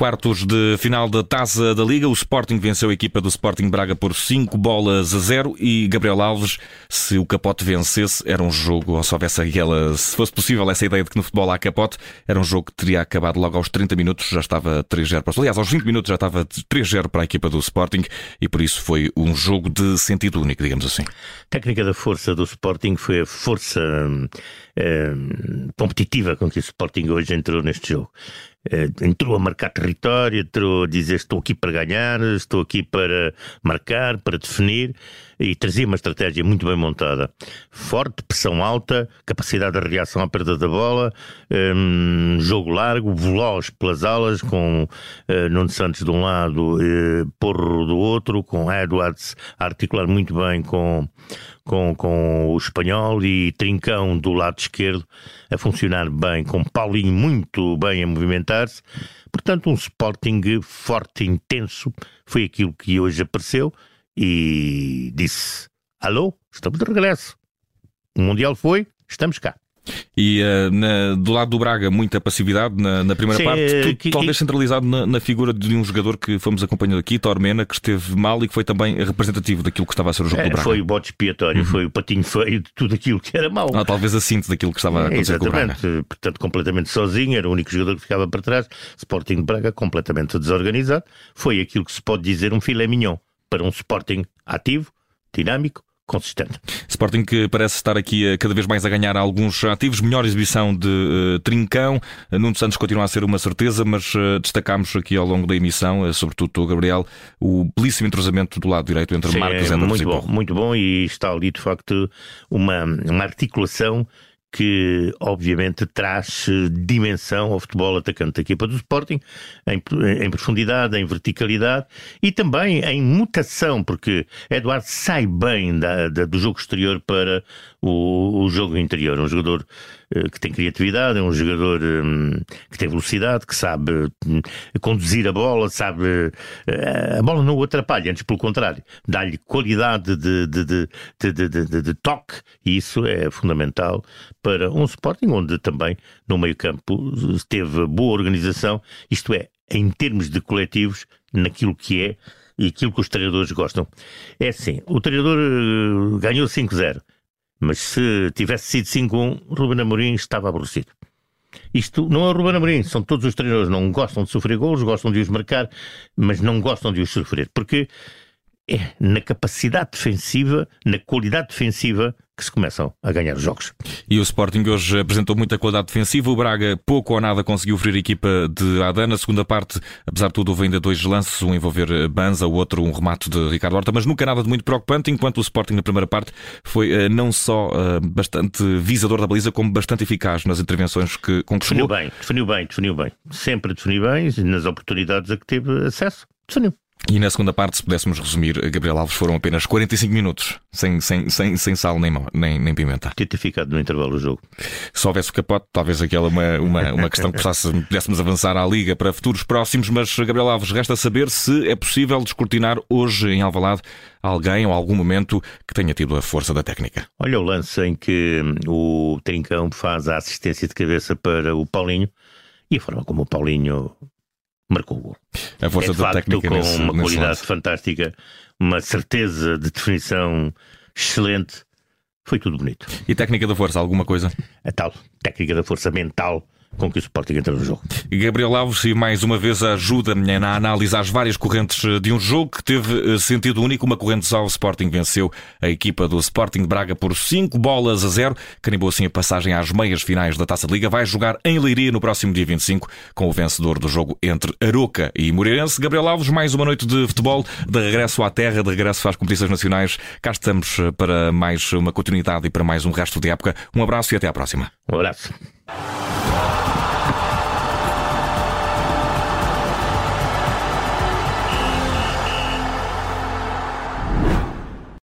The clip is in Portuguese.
quartos de final da Taça da Liga. O Sporting venceu a equipa do Sporting Braga por 5 bolas a 0 e Gabriel Alves, se o capote vencesse, era um jogo, ou se houvesse aquela, se fosse possível essa ideia de que no futebol há capote, era um jogo que teria acabado logo aos 30 minutos, já estava 3-0 para Aliás, aos 20 minutos já estava 3-0 para a equipa do Sporting e por isso foi um jogo de sentido único, digamos assim. A técnica da força do Sporting foi a força hum, competitiva com que o Sporting hoje entrou neste jogo. Uh, entrou a marcar território, entrou a dizer estou aqui para ganhar, estou aqui para marcar, para definir e trazia uma estratégia muito bem montada. Forte, pressão alta, capacidade de reação à perda da bola, um, jogo largo, veloz pelas alas, com uh, Nuno Santos de um lado, uh, Porro do outro, com Edwards a articular muito bem com, com, com o espanhol e Trincão do lado esquerdo a funcionar bem, com Paulinho muito bem a movimentar-se. Portanto, um Sporting forte, intenso, foi aquilo que hoje apareceu e disse: Alô, estamos de regresso. O Mundial foi, estamos cá. E uh, na, do lado do Braga, muita passividade na, na primeira Sim, parte, tudo, que, talvez centralizado na, na, figura de um jogador que fomos acompanhando aqui, Tormena, que esteve mal e que foi também representativo daquilo que estava a ser o jogo é, do Braga. Foi o bote expiatório, uhum. foi o patinho feio de tudo aquilo que era mau. Ah, talvez a síntese daquilo que estava a acontecer com o Braga. portanto, completamente sozinho, era o único jogador que ficava para trás. Sporting de Braga, completamente desorganizado. Foi aquilo que se pode dizer um filé mignon para um Sporting ativo, dinâmico, consistente. Sporting que parece estar aqui cada vez mais a ganhar alguns ativos, melhor exibição de uh, Trincão, Nuno Santos continua a ser uma certeza, mas uh, destacámos aqui ao longo da emissão, uh, sobretudo o Gabriel, o belíssimo entrosamento do lado direito entre Sim, Marcos é, e Muito bom, muito bom e está ali de facto uma, uma articulação que obviamente traz eh, dimensão ao futebol atacante da equipa do Sporting, em, em, profundidade, em verticalidade e também em mutação, porque Eduardo sai bem da, da, do jogo exterior para o, o jogo interior. Um jogador que tem criatividade, é um jogador um, que tem velocidade, que sabe um, conduzir a bola, sabe. Uh, a bola não o atrapalha, antes pelo contrário, dá-lhe qualidade de, de, de, de, toque e isso é fundamental para um Sporting, onde também no meio-campo teve boa organização, isto é, em termos de coletivos, naquilo que é e aquilo que os treinadores gostam. É assim, o treinador uh, ganhou 5-0. Mas se tivesse sido 5-1, Ruben Amorim estava aborrecido. Isto não é o Ruben Amorim, são todos os treinadores, não gostam de sofrer gols, gostam de os marcar, mas não gostam de os sofrer, porque é na capacidade defensiva, na qualidade defensiva que se começam a ganhar os jogos. E o Sporting hoje apresentou muita qualidade defensiva. O Braga pouco ou nada conseguiu ferir a equipa de Adana. segunda parte, apesar de tudo, houve ainda dois lances, um envolver Banza, o outro um remate de Ricardo Horta, mas nunca nada de muito preocupante, enquanto o Sporting na primeira parte foi uh, não só uh, bastante visador da baliza, como bastante eficaz nas intervenções que, que definiu bem, definiu bem, definiu bem. Sempre definiu bem, nas oportunidades a que teve acesso, definiu. E na segunda parte, se pudéssemos resumir, Gabriel Alves foram apenas 45 minutos, sem, sem, sem, sem sal nem, nem, nem pimenta. Tinha ter ficado no intervalo do jogo. Se houvesse o capote, talvez aquela uma, uma, uma questão que pudéssemos avançar à Liga para futuros próximos, mas Gabriel Alves, resta saber se é possível descortinar hoje em Alvalade alguém ou algum momento que tenha tido a força da técnica. Olha o lance em que o Trincão faz a assistência de cabeça para o Paulinho e a forma como o Paulinho marcou o gol. A força é, da técnica com nesse, uma nesse qualidade lance. fantástica, uma certeza de definição excelente. Foi tudo bonito. E técnica da força, alguma coisa? A tal técnica da força mental com que o Sporting entra no jogo. Gabriel Alves, e mais uma vez ajuda-me a analisar as várias correntes eh, de um jogo que teve eh, sentido único. Uma corrente só, o Sporting venceu a equipa do Sporting de Braga por 5 bolas a 0, carimbou assim a passagem às meias finais da Taça de Liga. Vai jogar em Leiria no próximo dia 25 com o vencedor do jogo entre Aroca e Moreirense. Gabriel Alves, mais uma noite de futebol, de regresso à terra, de regresso às competições nacionais. Cá estamos eh, para mais uma continuidade e para mais um resto de época. Um abraço e até à próxima. Um abraço.